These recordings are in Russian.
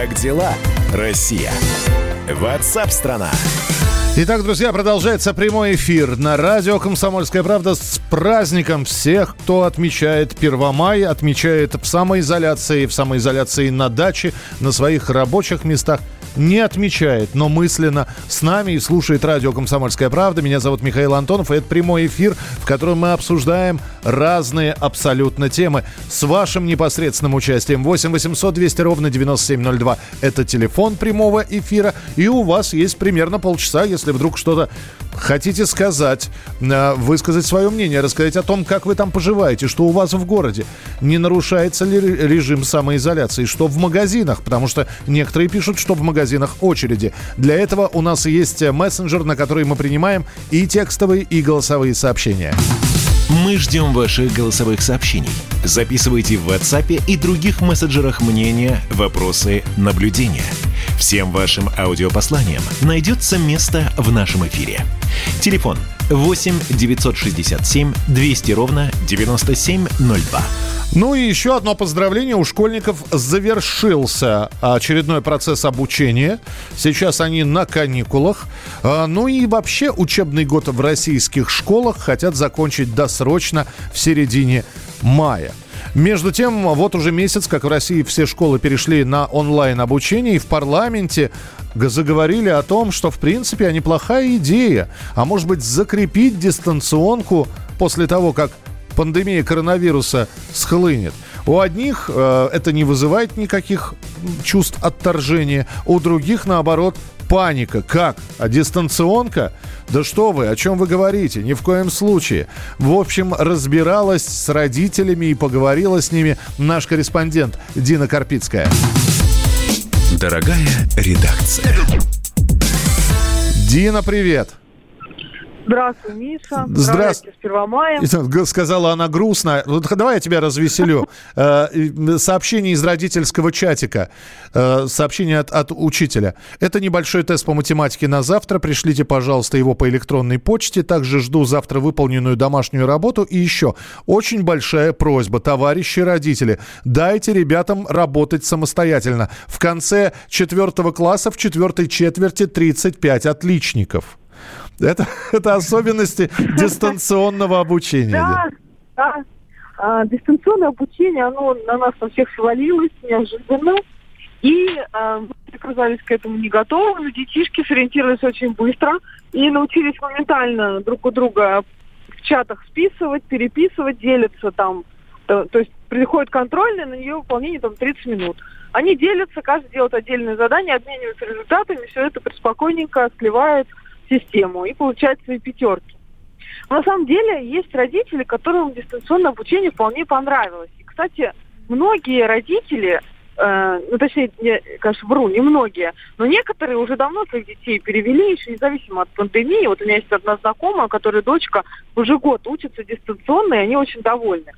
Как дела, Россия? Ватсап-страна! Итак, друзья, продолжается прямой эфир на радио «Комсомольская правда» с праздником всех, кто отмечает Первомай, отмечает в самоизоляции, в самоизоляции на даче, на своих рабочих местах – не отмечает, но мысленно с нами и слушает радио «Комсомольская правда». Меня зовут Михаил Антонов, и это прямой эфир, в котором мы обсуждаем разные абсолютно темы с вашим непосредственным участием. 8 800 200 ровно 9702 – это телефон прямого эфира, и у вас есть примерно полчаса, если вдруг что-то хотите сказать, э, высказать свое мнение, рассказать о том, как вы там поживаете, что у вас в городе, не нарушается ли режим самоизоляции, что в магазинах, потому что некоторые пишут, что в магазинах очереди. Для этого у нас есть мессенджер, на который мы принимаем и текстовые, и голосовые сообщения. Мы ждем ваших голосовых сообщений. Записывайте в WhatsApp и других мессенджерах мнения, вопросы, наблюдения. Всем вашим аудиопосланиям найдется место в нашем эфире. Телефон 8 967 200 ровно 9702. Ну и еще одно поздравление. У школьников завершился очередной процесс обучения. Сейчас они на каникулах. А, ну и вообще учебный год в российских школах хотят закончить досрочно в середине мая. Между тем, вот уже месяц, как в России все школы перешли на онлайн-обучение, и в парламенте заговорили о том, что, в принципе, а неплохая идея, а может быть, закрепить дистанционку после того, как пандемия коронавируса схлынет. У одних э, это не вызывает никаких чувств отторжения, у других, наоборот, паника. Как? А дистанционка? Да что вы, о чем вы говорите? Ни в коем случае. В общем, разбиралась с родителями и поговорила с ними наш корреспондент Дина Карпицкая. Дорогая редакция. Дина, привет. Здравствуй, Миша. Здравствуйте, с Первомаем. Сказала она грустно. Вот давай я тебя развеселю. Э, сообщение из родительского чатика. Э, сообщение от, от учителя. Это небольшой тест по математике на завтра. Пришлите, пожалуйста, его по электронной почте. Также жду завтра выполненную домашнюю работу. И еще очень большая просьба, товарищи родители, дайте ребятам работать самостоятельно. В конце четвертого класса в четвертой четверти 35 отличников. Это, это особенности дистанционного обучения. Да, да. А, дистанционное обучение, оно на нас на всех свалилось неожиданно. И а, мы оказались к этому не готовы. Но детишки сориентировались очень быстро и научились моментально друг у друга в чатах списывать, переписывать, делиться там. То, то есть приходит контрольная, на нее выполнение там 30 минут. Они делятся, каждый делает отдельное задание, обмениваются результатами, все это спокойненько сливает систему и получать свои пятерки. Но на самом деле есть родители, которым дистанционное обучение вполне понравилось. И, кстати, многие родители, э, ну точнее, я, конечно, вру, не многие, но некоторые уже давно своих детей перевели, еще независимо от пандемии. Вот у меня есть одна знакомая, которая дочка уже год учится дистанционно, и они очень довольны.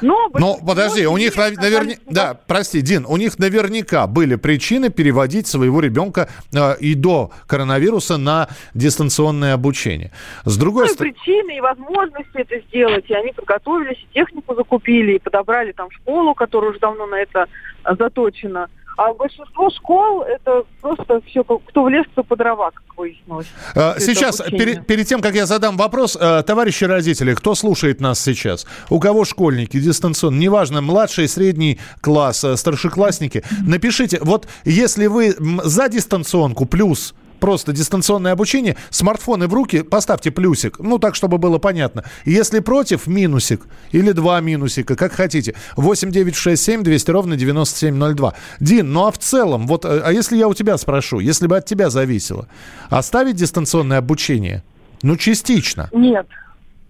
Но, Но подожди, у них наверняка... Да, прости, Дин, у них наверняка были причины переводить своего ребенка э, и до коронавируса на дистанционное обучение. С другой ну, стороны... причины и возможности это сделать. И они подготовились, и технику закупили, и подобрали там школу, которая уже давно на это заточена. А большинство школ это просто все, кто в лес, кто по дрова, как выяснилось. А, сейчас, перед, перед тем, как я задам вопрос, э, товарищи родители, кто слушает нас сейчас? У кого школьники, дистанционно, неважно, младший, средний класс, э, старшеклассники, напишите, вот если вы за дистанционку плюс просто дистанционное обучение, смартфоны в руки, поставьте плюсик, ну так, чтобы было понятно. Если против, минусик или два минусика, как хотите. 8 9 6 7 200 ровно 9702. Дин, ну а в целом, вот, э, а если я у тебя спрошу, если бы от тебя зависело, оставить дистанционное обучение? Ну, частично. Нет.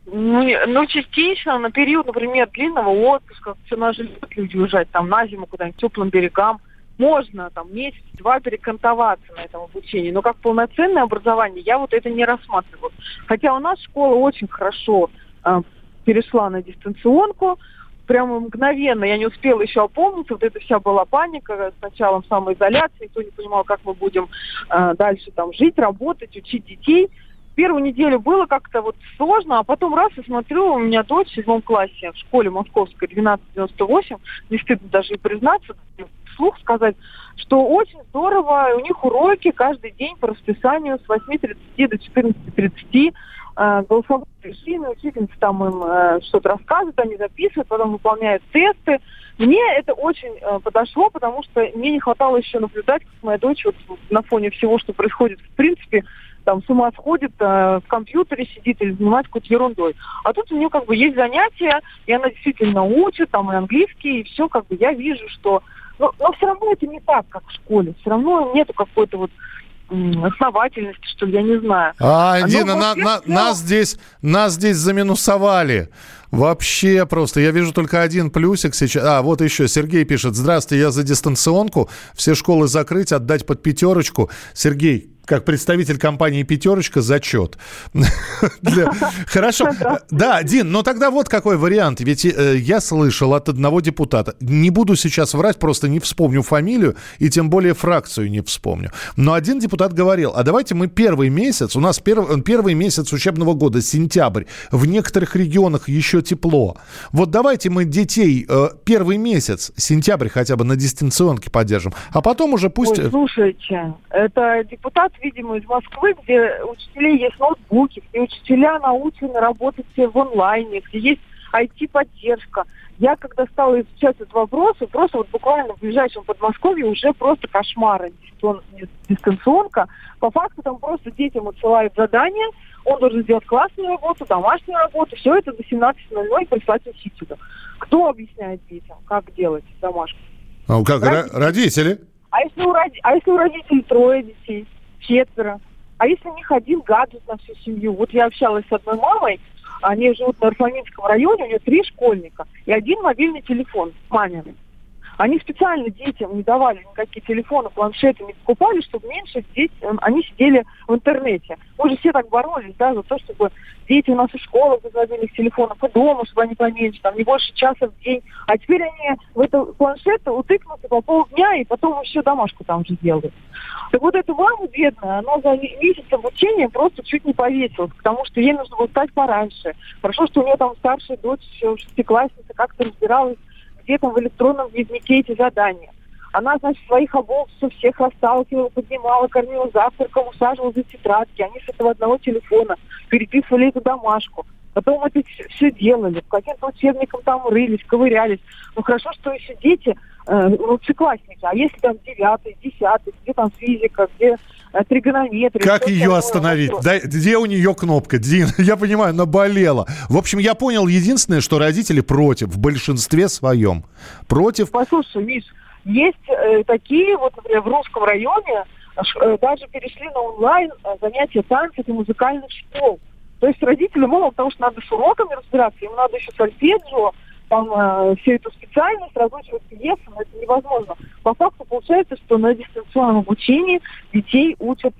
Ну, ну, частично, на период, например, длинного отпуска, все на люди уезжать там на зиму куда-нибудь теплым берегам, можно там месяц-два перекантоваться на этом обучении, но как полноценное образование я вот это не рассматриваю. Хотя у нас школа очень хорошо э, перешла на дистанционку, прямо мгновенно, я не успела еще опомниться, вот это вся была паника с началом самоизоляции, никто не понимал, как мы будем э, дальше там жить, работать, учить детей. Первую неделю было как-то вот сложно, а потом раз и смотрю, у меня дочь в седьмом классе в школе московской 1298, не стыдно даже и признаться, вслух сказать, что очень здорово, у них уроки каждый день по расписанию с 8.30 до 14.30, э, голосовом режиме, учительница там им э, что-то рассказывает, они записывают, потом выполняют тесты. Мне это очень э, подошло, потому что мне не хватало еще наблюдать, как моя дочь вот на фоне всего, что происходит в принципе, там с ума сходит, э, в компьютере сидит или занимается какой-то ерундой. А тут у нее как бы есть занятия, и она действительно учит, там и английский, и все, как бы я вижу, что... Но, но все равно это не так, как в школе. Все равно нету какой-то вот основательности, что ли, я не знаю. А, ну, Дина, на, на, нас, здесь, нас здесь заминусовали. Вообще просто. Я вижу только один плюсик сейчас. А, вот еще. Сергей пишет. Здравствуйте, я за дистанционку. Все школы закрыть, отдать под пятерочку. Сергей, как представитель компании «Пятерочка» зачет. Хорошо. Да, Дин, но тогда вот какой вариант. Ведь э, я слышал от одного депутата, не буду сейчас врать, просто не вспомню фамилию и тем более фракцию не вспомню. Но один депутат говорил, а давайте мы первый месяц, у нас первый, месяц учебного года, сентябрь, в некоторых регионах еще тепло. Вот давайте мы детей э, первый месяц, сентябрь хотя бы на дистанционке поддержим, а потом уже пусть... Ой, слушайте, это депутат ребят, видимо, из Москвы, где у учителей есть ноутбуки, где учителя научены работать в онлайне, где есть IT-поддержка. Я когда стала изучать этот вопрос, просто вот буквально в ближайшем Подмосковье уже просто кошмары дистанционка. По факту там просто детям отсылают задания, он должен сделать классную работу, домашнюю работу, все это до 17.00 прислать учителю. Кто объясняет детям, как делать домашку? А как родители? родители? А если, у, а если у родителей трое детей? Четверо. А если у них один гаджет на всю семью? Вот я общалась с одной мамой, они живут на Арфаминском районе, у нее три школьника и один мобильный телефон мамин. Они специально детям не давали никакие телефоны, планшеты не покупали, чтобы меньше дети, эм, они сидели в интернете. Мы же все так боролись, да, за то, чтобы дети у нас из школы без мобильных телефонов, и дома, чтобы они поменьше, там, не больше часа в день. А теперь они в эту планшет утыкнутся по полдня, и потом еще домашку там же делают. Так вот эта мама бедная, она за месяц обучения просто чуть не повесилась, потому что ей нужно было встать пораньше. Хорошо, что у нее там старшая дочь, шестиклассница, как-то разбиралась где там в электронном дневнике эти задания. Она, значит, своих оболтусов всех расталкивала, поднимала, кормила завтраком, усаживала за тетрадки. Они с этого одного телефона переписывали эту домашку. Потом это все делали, по каким-то учебникам там рылись, ковырялись. Ну хорошо, что еще дети, э, ну, циклассники, а если там девятый, десятый, где там физика, где э, тригонометрия. Как ее остановить? Да, где у нее кнопка? Дин, я понимаю, наболела. В общем, я понял единственное, что родители против, в большинстве своем. Против... Послушай, Миш, есть э, такие, вот, например, в русском районе э, даже перешли на онлайн э, занятия танцев и музыкальных школ. То есть родители, мало того, что надо с уроками разбираться, им надо еще сольфеджио, там э, всю эту специальность разучивать пьесы, но это невозможно. По факту получается, что на дистанционном обучении детей учат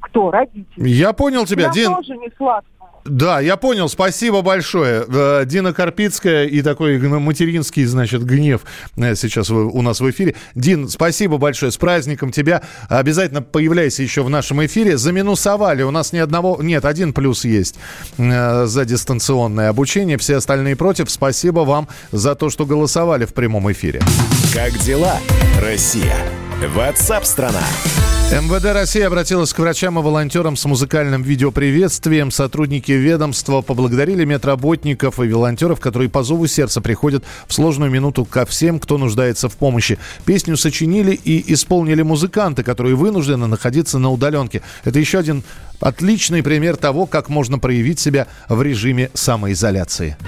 кто? Родители. Я понял тебя, Нам Дин. тоже не сладко. Да, я понял, спасибо большое. Э, Дина Карпицкая и такой материнский, значит, гнев э, сейчас у нас в эфире. Дин, спасибо большое, с праздником тебя. Обязательно появляйся еще в нашем эфире. Заминусовали, у нас ни одного, нет, один плюс есть э, за дистанционное обучение, все остальные против. Спасибо вам за то, что голосовали в прямом эфире. Как дела, Россия? Ватсап-страна! МВД России обратилась к врачам и волонтерам с музыкальным видеоприветствием. Сотрудники ведомства поблагодарили медработников и волонтеров, которые по зову сердца приходят в сложную минуту ко всем, кто нуждается в помощи. Песню сочинили и исполнили музыканты, которые вынуждены находиться на удаленке. Это еще один отличный пример того, как можно проявить себя в режиме самоизоляции.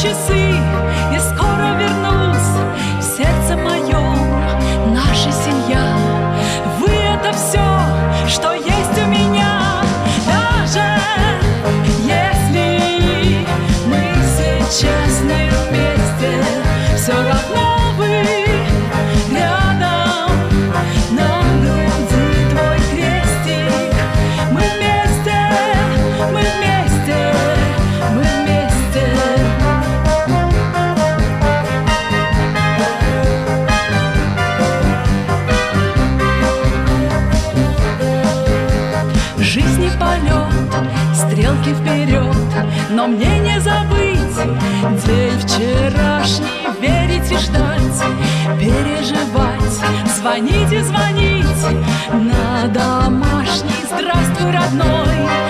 Часы звонить и звонить на домашний. Здравствуй, родной,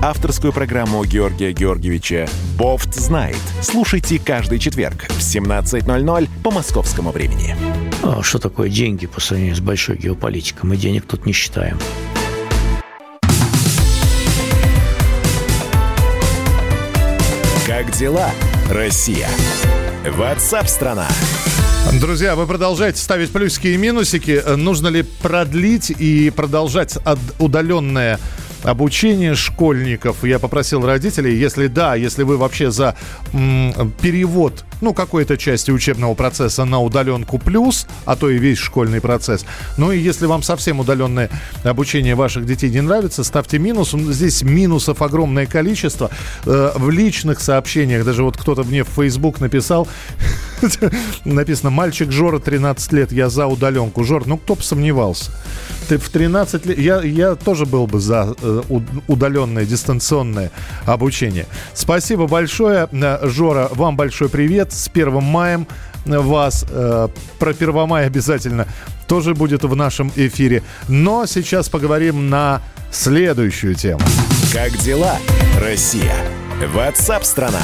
Авторскую программу Георгия Георгиевича «Бофт знает». Слушайте каждый четверг в 17.00 по московскому времени. А Что такое деньги по сравнению с большой геополитикой? Мы денег тут не считаем. Как дела, Россия? Ватсап-страна! Друзья, вы продолжаете ставить плюсики и минусики. Нужно ли продлить и продолжать от- удаленное обучение школьников? Я попросил родителей, если да, если вы вообще за м, перевод, ну, какой-то части учебного процесса на удаленку плюс, а то и весь школьный процесс. Ну и если вам совсем удаленное обучение ваших детей не нравится, ставьте минус. Здесь минусов огромное количество. Э, В личных сообщениях, даже вот кто-то мне в Facebook написал, написано, мальчик Жора, 13 лет, я за удаленку. Жор, ну кто бы сомневался? Ты в 13 лет... Я, я тоже был бы за э, удаленное, дистанционное обучение. Спасибо большое, э, Жора. Вам большой привет. С 1 маем вас. э, Про 1 мая обязательно тоже будет в нашем эфире. Но сейчас поговорим на следующую тему. Как дела, Россия? Ватсап-страна!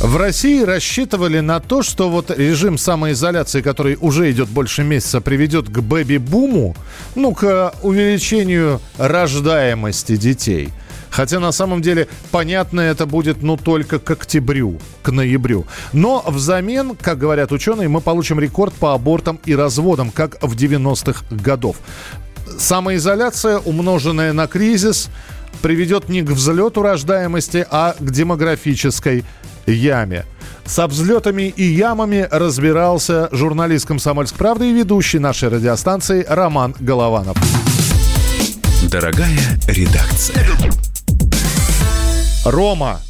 В России рассчитывали на то, что вот режим самоизоляции, который уже идет больше месяца, приведет к бэби-буму, ну, к увеличению рождаемости детей. Хотя на самом деле понятно это будет ну только к октябрю, к ноябрю. Но взамен, как говорят ученые, мы получим рекорд по абортам и разводам, как в 90-х годов. Самоизоляция, умноженная на кризис, приведет не к взлету рождаемости, а к демографической яме. Со взлетами и ямами разбирался журналист «Комсомольской правды» и ведущий нашей радиостанции Роман Голованов. Дорогая редакция. Рома,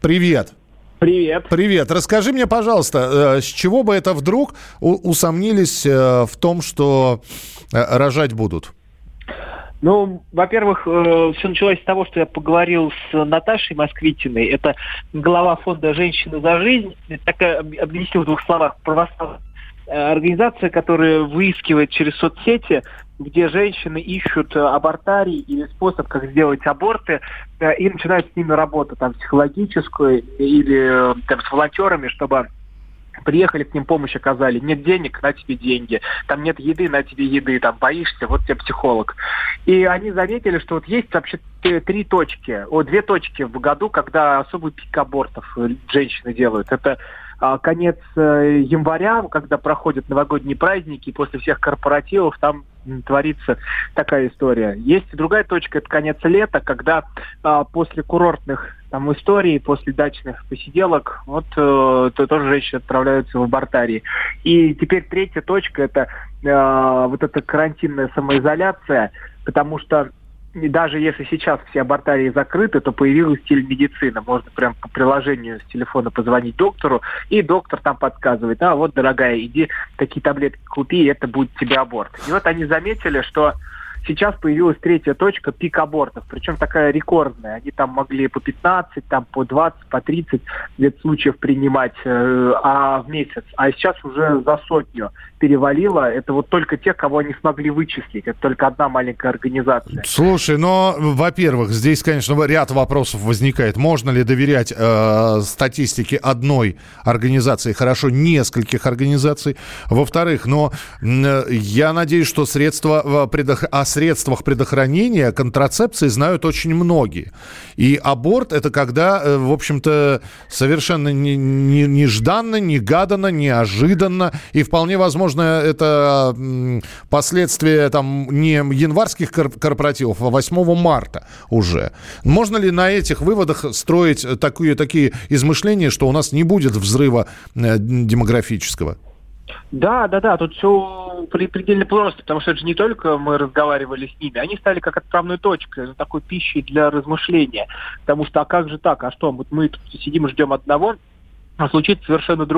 привет. Привет. Привет. Расскажи мне, пожалуйста, э, с чего бы это вдруг усомнились э, в том, что э, рожать будут? Ну, во-первых, все началось с того, что я поговорил с Наташей Москвитиной. Это глава фонда «Женщины за жизнь». Это такая, об- объясню в двух словах, православная э, организация, которая выискивает через соцсети, где женщины ищут э, абортарий или способ, как сделать аборты, э, и начинают с ними работу, там, психологическую или э, там, с волонтерами, чтобы приехали к ним, помощь оказали. Нет денег, на тебе деньги. Там нет еды, на тебе еды. Там боишься, вот тебе психолог. И они заметили, что вот есть вообще три точки, о, две точки в году, когда особый пик абортов э, женщины делают. Это а, конец э, января, когда проходят новогодние праздники, после всех корпоративов там творится такая история. Есть и другая точка, это конец лета, когда а, после курортных там историй, после дачных посиделок, вот э, то тоже женщины отправляются в абортарии. И теперь третья точка это э, вот эта карантинная самоизоляция, потому что и даже если сейчас все абортарии закрыты, то появилась телемедицина. Можно прям по приложению с телефона позвонить доктору, и доктор там подсказывает, а вот, дорогая, иди такие таблетки купи, и это будет тебе аборт. И вот они заметили, что сейчас появилась третья точка пик абортов, причем такая рекордная. Они там могли по 15, там по 20, по 30 лет случаев принимать э, а в месяц, а сейчас уже за сотню перевалило. Это вот только те, кого они смогли вычислить. Это только одна маленькая организация. Слушай, но, во-первых, здесь, конечно, ряд вопросов возникает. Можно ли доверять э, статистике одной организации, хорошо, нескольких организаций? Во-вторых, но э, я надеюсь, что средства, э, предох... о средствах предохранения контрацепции знают очень многие. И аборт – это когда, э, в общем-то, совершенно не, не, нежданно, негаданно, неожиданно, и вполне возможно, это последствия там не январских кор- корпоративов, а 8 марта уже. Можно ли на этих выводах строить такие, такие измышления, что у нас не будет взрыва э, демографического? Да, да, да, тут все предельно просто, потому что это же не только мы разговаривали с ними, они стали как отправной точкой, такой пищей для размышления. Потому что, а как же так, а что, вот мы тут сидим и ждем одного, а случится совершенно другое.